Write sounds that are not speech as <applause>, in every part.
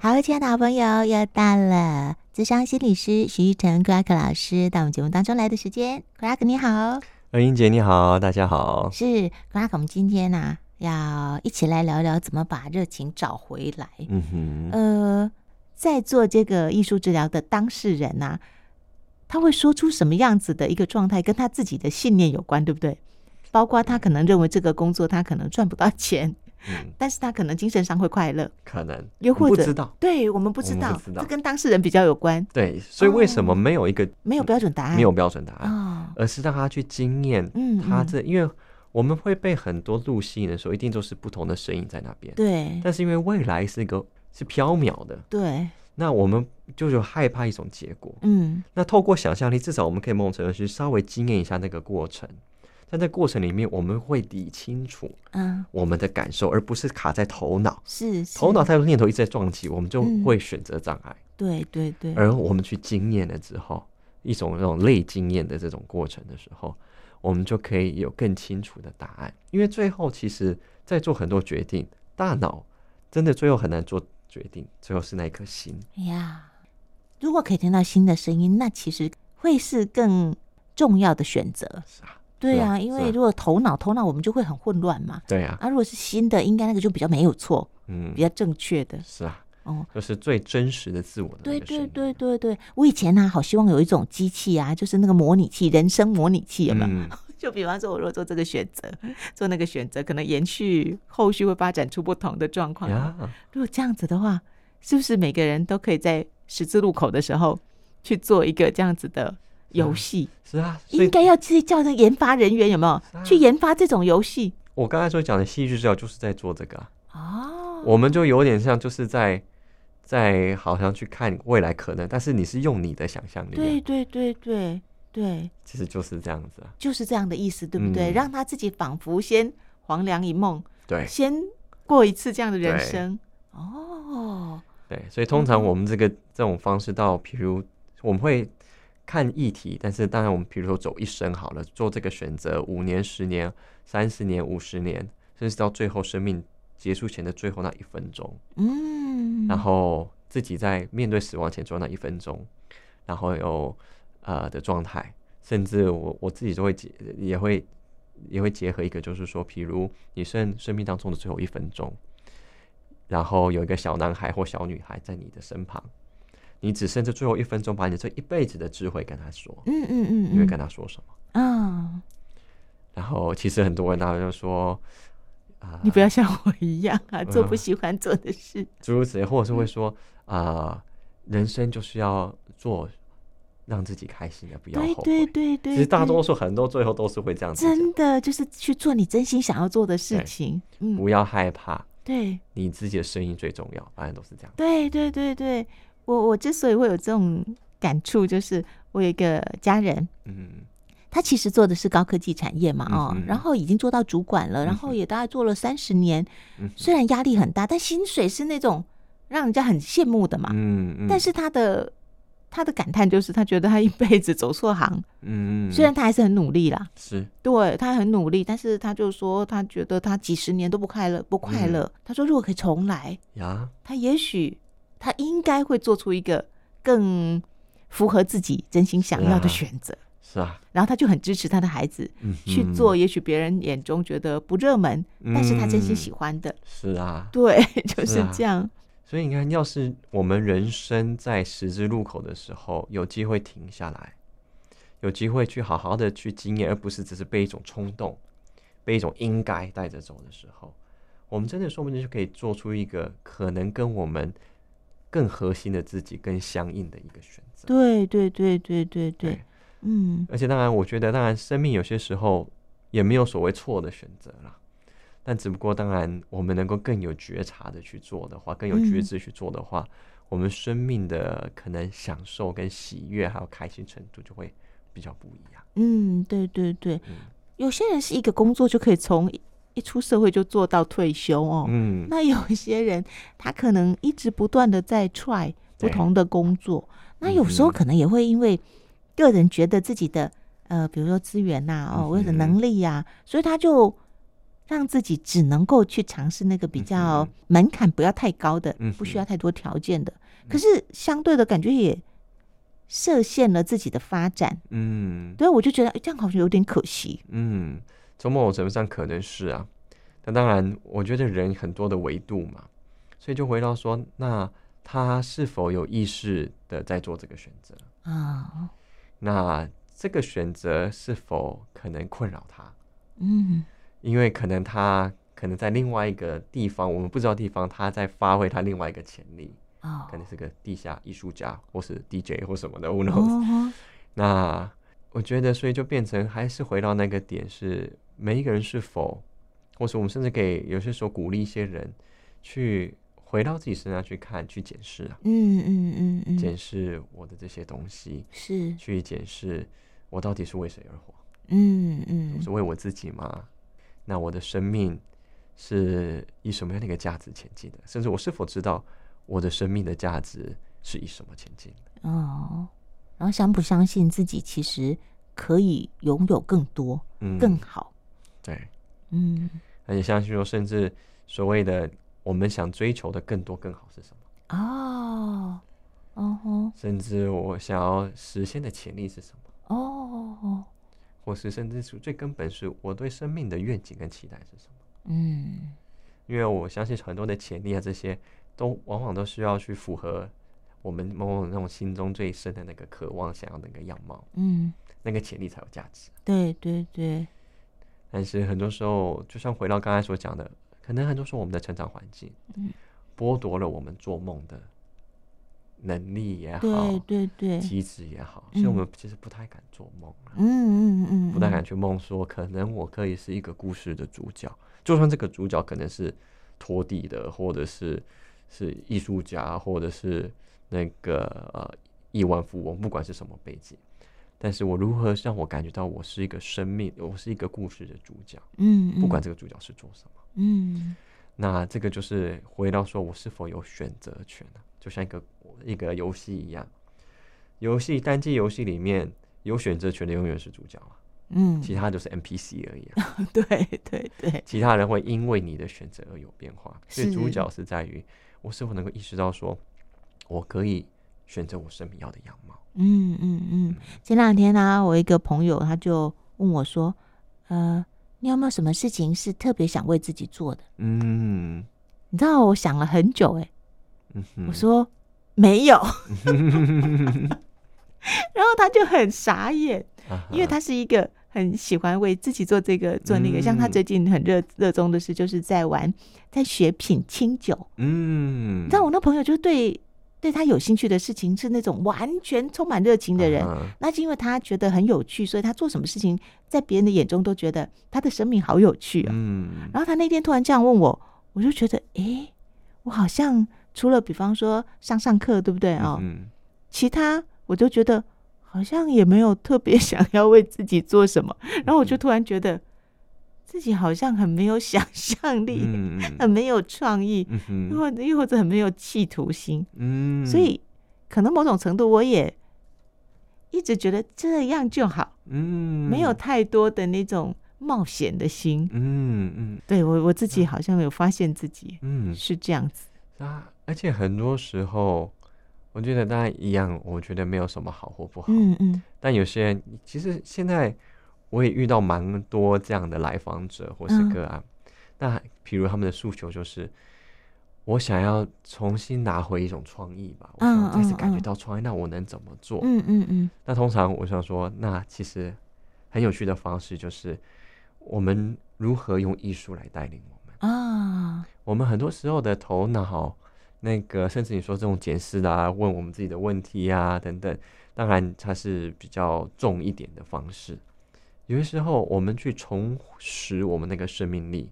好，亲爱的好朋友，又到了智商心理师徐玉成 Crack 老师到我们节目当中来的时间。Crack 你好，呃，英姐你好，大家好。是 Crack，我们今天呢、啊、要一起来聊聊怎么把热情找回来。嗯哼，呃，在做这个艺术治疗的当事人呐、啊，他会说出什么样子的一个状态，跟他自己的信念有关，对不对？包括他可能认为这个工作他可能赚不到钱。嗯，但是他可能精神上会快乐，可能又或者不知道，对我们不知道，这跟当事人比较有关。对，所以为什么没有一个、哦、没有标准答案？没有标准答案、哦、而是让他去经验。嗯，他这因为我们会被很多路吸引的时候，一定都是不同的声音在那边。对，但是因为未来是一个是缥缈的，对，那我们就有害怕一种结果。嗯，那透过想象力，至少我们可以梦成去稍微经验一下那个过程。在这过程里面，我们会理清楚，嗯，我们的感受，而不是卡在头脑。是，头脑太多念头一直在撞击，我们就会选择障碍。对对对。而我们去经验了之后，一种那种类经验的这种过程的时候，我们就可以有更清楚的答案。因为最后，其实，在做很多决定，大脑真的最后很难做决定，最后是那一颗心。哎呀，如果可以听到新的声音，那其实会是更重要的选择。是啊。对啊，因为如果头脑头脑我们就会很混乱嘛。对啊，啊，如果是新的，应该那个就比较没有错，嗯，比较正确的。是啊，哦，就是最真实的自我的。对对对对对，我以前呢、啊，好希望有一种机器啊，就是那个模拟器，人生模拟器，有没有？嗯、<laughs> 就比方说，我如果做这个选择，做那个选择，可能延续后续会发展出不同的状况。呀如果这样子的话，是不是每个人都可以在十字路口的时候去做一个这样子的？游戏。是啊，应该要去叫那研发人员有没有？去研发这种游戏？我刚才所讲的戏剧治疗就是在做这个哦，我们就有点像就是在在好像去看未来可能，但是你是用你的想象力，对对对对对，其实就是这样子啊，就是这样的意思，对不对？让他自己仿佛先黄粱一梦，对，先过一次这样的人生。哦，对，所以通常我们这个这种方式到，比如我们会。看议题，但是当然，我们比如说走一生好了，做这个选择，五年、十年、三十年、五十年，甚至到最后生命结束前的最后那一分钟，嗯，然后自己在面对死亡前做那一分钟，然后有呃的状态，甚至我我自己都会结也会也会结合一个，就是说，譬如你生生命当中的最后一分钟，然后有一个小男孩或小女孩在你的身旁。你只剩这最后一分钟，把你这一辈子的智慧跟他说。嗯嗯嗯，你会跟他说什么？嗯。然后，其实很多人他就说：“啊，你不要像我一样啊，做不喜欢做的事。”诸如此类，或者是会说：“啊，人生就是要做让自己开心的，不要后悔。”对对对。其实大多数很多最后都是会这样子。真的就是去做你真心想要做的事情。嗯。不要害怕。对。你自己的声音最重要，反正都是这样。对对对对。我我之所以会有这种感触，就是我有一个家人，嗯，他其实做的是高科技产业嘛，哦，嗯、然后已经做到主管了，嗯、然后也大概做了三十年，嗯、虽然压力很大，但薪水是那种让人家很羡慕的嘛，嗯，嗯，但是他的他的感叹就是，他觉得他一辈子走错行，嗯，虽然他还是很努力啦，是，对他很努力，但是他就说，他觉得他几十年都不快乐，不快乐。嗯、他说，如果可以重来呀，他也许。他应该会做出一个更符合自己真心想要的选择，是啊。然后他就很支持他的孩子去做，也许别人眼中觉得不热门，但是他真心喜欢的。是啊，对，就是这样。所以你看，要是我们人生在十字路口的时候，有机会停下来，有机会去好好的去经验，而不是只是被一种冲动、被一种应该带着走的时候，我们真的说不定就可以做出一个可能跟我们。更核心的自己，更相应的一个选择。对对对对对对，嗯。而且当然，我觉得当然，生命有些时候也没有所谓错的选择啦。但只不过当然，我们能够更有觉察的去做的话，更有觉知去做的话，我们生命的可能享受跟喜悦还有开心程度就会比较不一样。嗯，对对对。有些人是一个工作就可以从。一出社会就做到退休哦，嗯，那有一些人他可能一直不断的在 try 不同的工作，那有时候可能也会因为个人觉得自己的呃，比如说资源呐，哦或者能力呀，所以他就让自己只能够去尝试那个比较门槛不要太高的，嗯，不需要太多条件的。可是相对的感觉也设限了自己的发展。嗯，对，我就觉得这样好像有点可惜。嗯，从某种程度上可能是啊。那当然，我觉得人很多的维度嘛，所以就回到说，那他是否有意识的在做这个选择啊？那这个选择是否可能困扰他？嗯。因为可能他可能在另外一个地方，我们不知道地方，他在发挥他另外一个潜力哦，可能是个地下艺术家，或是 DJ 或什么的，Who knows？那我觉得，所以就变成还是回到那个点，是每一个人是否，或者我们甚至可以有些时候鼓励一些人去回到自己身上去看、去检视啊，嗯嗯嗯嗯，检视我的这些东西，是去检视我到底是为谁而活？嗯嗯，是为我自己吗？那我的生命是以什么样的一个价值前进的？甚至我是否知道我的生命的价值是以什么前进的？哦，然后相不相信自己其实可以拥有更多、嗯，更好？对，嗯，而且相信说，甚至所谓的我们想追求的更多、更好是什么？哦，哦吼，甚至我想要实现的潜力是什么？哦。或是甚至是最根本是我对生命的愿景跟期待是什么？嗯，因为我相信很多的潜力啊，这些都往往都需要去符合我们某种那种心中最深的那个渴望、想要的那个样貌。嗯，那个潜力才有价值。对对对。但是很多时候，就像回到刚才所讲的，可能很多时候我们的成长环境，剥夺了我们做梦的。能力也好，对对对，机制也好，所以我们其实不太敢做梦，嗯嗯嗯，不太敢去梦说，可能我可以是一个故事的主角，就算这个主角可能是拖地的，或者是是艺术家，或者是那个呃亿万富翁，不管是什么背景，但是我如何让我感觉到我是一个生命，我是一个故事的主角，嗯，不管这个主角是做什么，嗯，那这个就是回到说我是否有选择权呢？就像一个一个游戏一样，游戏单机游戏里面有选择权的永远是主角啊，嗯，其他就是 NPC 而已啊。<laughs> 对对对，其他人会因为你的选择而有变化，所以主角是在于我是否能够意识到说，我可以选择我生命要的样貌。嗯嗯嗯。前两天呢、啊，我一个朋友他就问我说：“呃，你有没有什么事情是特别想为自己做的？”嗯，你知道我想了很久、欸，哎。我说没有，<laughs> 然后他就很傻眼，因为他是一个很喜欢为自己做这个做那个，像他最近很热热衷的事，就是在玩，在学品清酒。嗯，你知道我那朋友就对对他有兴趣的事情是那种完全充满热情的人，那是因为他觉得很有趣，所以他做什么事情在别人的眼中都觉得他的生命好有趣啊。嗯，然后他那天突然这样问我，我就觉得，哎，我好像。除了比方说上上课，对不对啊？嗯，其他我就觉得好像也没有特别 <laughs> 想要为自己做什么，然后我就突然觉得自己好像很没有想象力，<laughs> 很没有创意，又或者又或者很没有企图心。嗯，所以可能某种程度我也一直觉得这样就好。嗯，没有太多的那种冒险的心。嗯嗯，对我我自己好像有发现自己，嗯，是这样子啊。而且很多时候，我觉得大家一样，我觉得没有什么好或不好。嗯嗯。但有些人，其实现在我也遇到蛮多这样的来访者或是个案。嗯、那譬如他们的诉求就是，我想要重新拿回一种创意吧，我想再次感觉到创意，那我能怎么做？嗯嗯嗯。那通常我想说，那其实很有趣的方式就是，我们如何用艺术来带领我们啊？我们很多时候的头脑。那个，甚至你说这种检视啊，问我们自己的问题啊，等等，当然它是比较重一点的方式。有些时候，我们去重拾我们那个生命力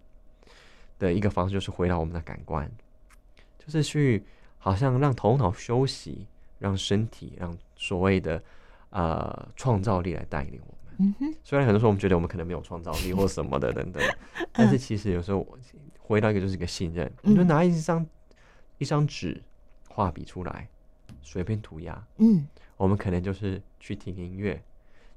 的一个方式，就是回到我们的感官，就是去好像让头脑休息，让身体，让所谓的呃创造力来带领我们。虽然很多时候我们觉得我们可能没有创造力或什么的等等，<laughs> 但是其实有时候回到一个就是一个信任，你就拿一张。一张纸，画笔出来，随便涂鸦。嗯，我们可能就是去听音乐，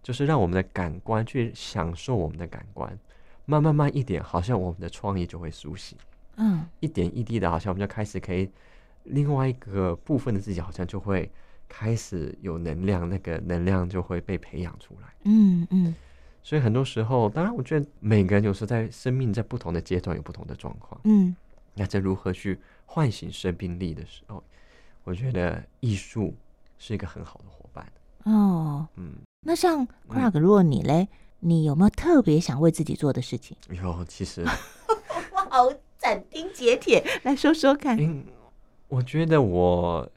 就是让我们的感官去享受我们的感官，慢慢慢一点，好像我们的创意就会苏醒。嗯，一点一滴的，好像我们就开始可以另外一个部分的自己，好像就会开始有能量，那个能量就会被培养出来。嗯嗯。所以很多时候，当然，我觉得每个人有时候在生命在不同的阶段有不同的状况。嗯，那在如何去唤醒生命力的时候，我觉得艺术是一个很好的伙伴。哦，嗯，那像 Clark，如果你嘞，嗯、你有没有特别想为自己做的事情？有，其实 <laughs> 我好斩钉截铁来说说看。嗯，我觉得我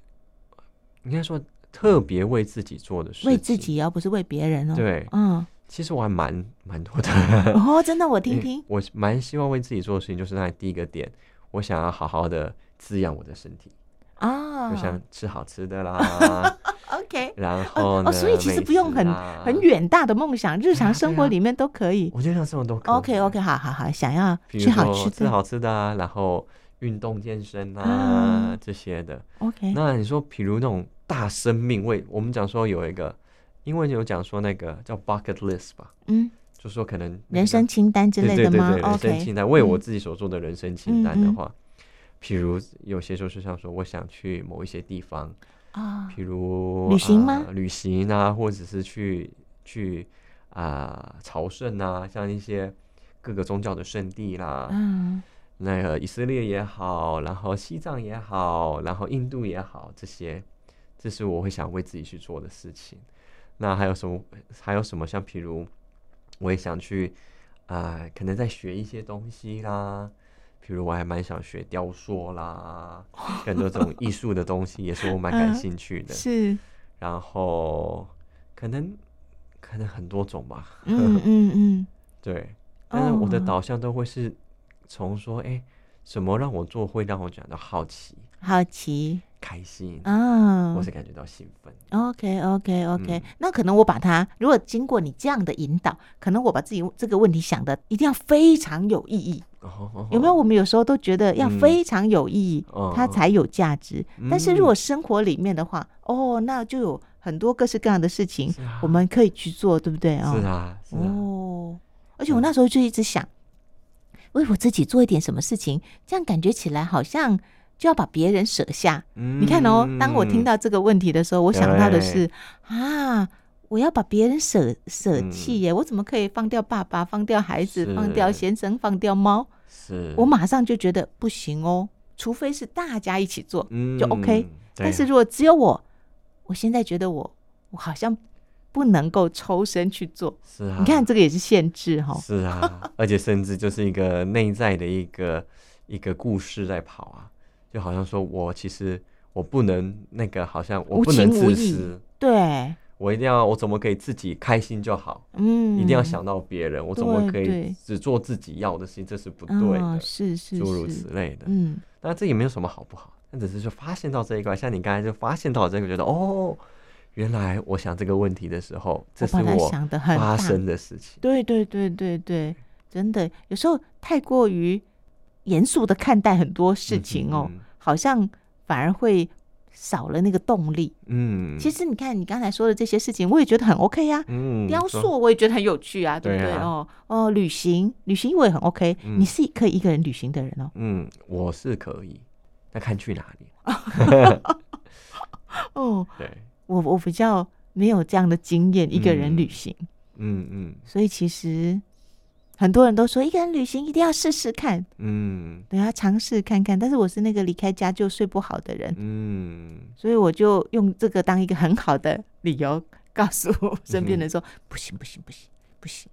应该说特别为自己做的事情，为自己，而不是为别人哦。对，嗯。其实我还蛮蛮多的 <laughs> 哦，真的，我听听。<laughs> 我蛮希望为自己做的事情，就是那第一个点，我想要好好的滋养我的身体啊，就像吃好吃的啦。OK，然后哦，所以其实不用很很远大的梦想，日常生活里面都可以。我觉得日常生活都可以。OK OK，好好好，想要吃好吃的，吃好吃的啊，然后运动健身啊这些的。OK，那你说，比如那种大生命为我们讲说有一个。因为有讲说那个叫 bucket list 吧，嗯，就说可能人生清单之类的吗？对对对，人生清单，为我自己所做的人生清单的话，譬如有些时候是像说我想去某一些地方啊，譬如旅行吗？旅行啊，或者是去去啊朝圣啊，像一些各个宗教的圣地啦，嗯，那个以色列也好，然后西藏也好，然后印度也好，这些这是我会想为自己去做的事情。那还有什么？还有什么？像譬如，我也想去啊、呃，可能在学一些东西啦。譬如，我还蛮想学雕塑啦，<laughs> 很多这种艺术的东西也是我蛮感兴趣的。嗯、是。然后，可能可能很多种吧。嗯嗯嗯。<laughs> 对。但是我的导向都会是从说，哎、欸，什么让我做会让我感到好奇？好奇。开心啊，我是感觉到兴奋。OK OK OK，嗯，那可能我把它，如果经过你这样的引导，可能我把自己这个问题想的一定要非常有意义。有没有？我们有时候都觉得要非常有意义，嗯，它才有价值。但是如果生活里面的话，哦，那就有很多各式各样的事情我们可以去做，对不对？哦，是啊，是啊。哦，而且我那时候就一直想，为我自己做一点什么事情，这样感觉起来好像。就要把别人舍下。嗯，你看哦，当我听到这个问题的时候，我想到的是啊，我要把别人舍舍弃耶，我怎么可以放掉爸爸、放掉孩子、放掉先生、放掉猫？是，我马上就觉得不行哦，除非是大家一起做，就 OK。但是如果只有我，我现在觉得我我好像不能够抽身去做。是啊，你看这个也是限制哈。是啊，而且甚至就是一个内在的一个一个故事在跑啊。就好像说，我其实我不能那个，好像我不能自私，对，我一定要，我怎么可以自己开心就好？嗯，一定要想到别人，我怎么可以只做自己要的事情？这是不对的，是是诸如此类的。嗯，那这也没有什么好不好，那只是说发现到这一块，像你刚才就发现到这个，觉得哦，原来我想这个问题的时候，这是我发生的事情。对对对对对，真的有时候太过于。严肃的看待很多事情哦，好像反而会少了那个动力。嗯，其实你看你刚才说的这些事情，我也觉得很 OK 呀。嗯，雕塑我也觉得很有趣啊，对不对？哦哦，旅行旅行我也很 OK。你是可以一个人旅行的人哦。嗯，我是可以，那看去哪里。<laughs> 哦，<laughs> 对，我我比较没有这样的经验，一个人旅行。嗯嗯，所以其实。很多人都说一个人旅行一定要试试看，嗯，对，要尝试看看。但是我是那个离开家就睡不好的人，嗯，所以我就用这个当一个很好的理由，告诉我身边人说：“不行，不行，不行，不行，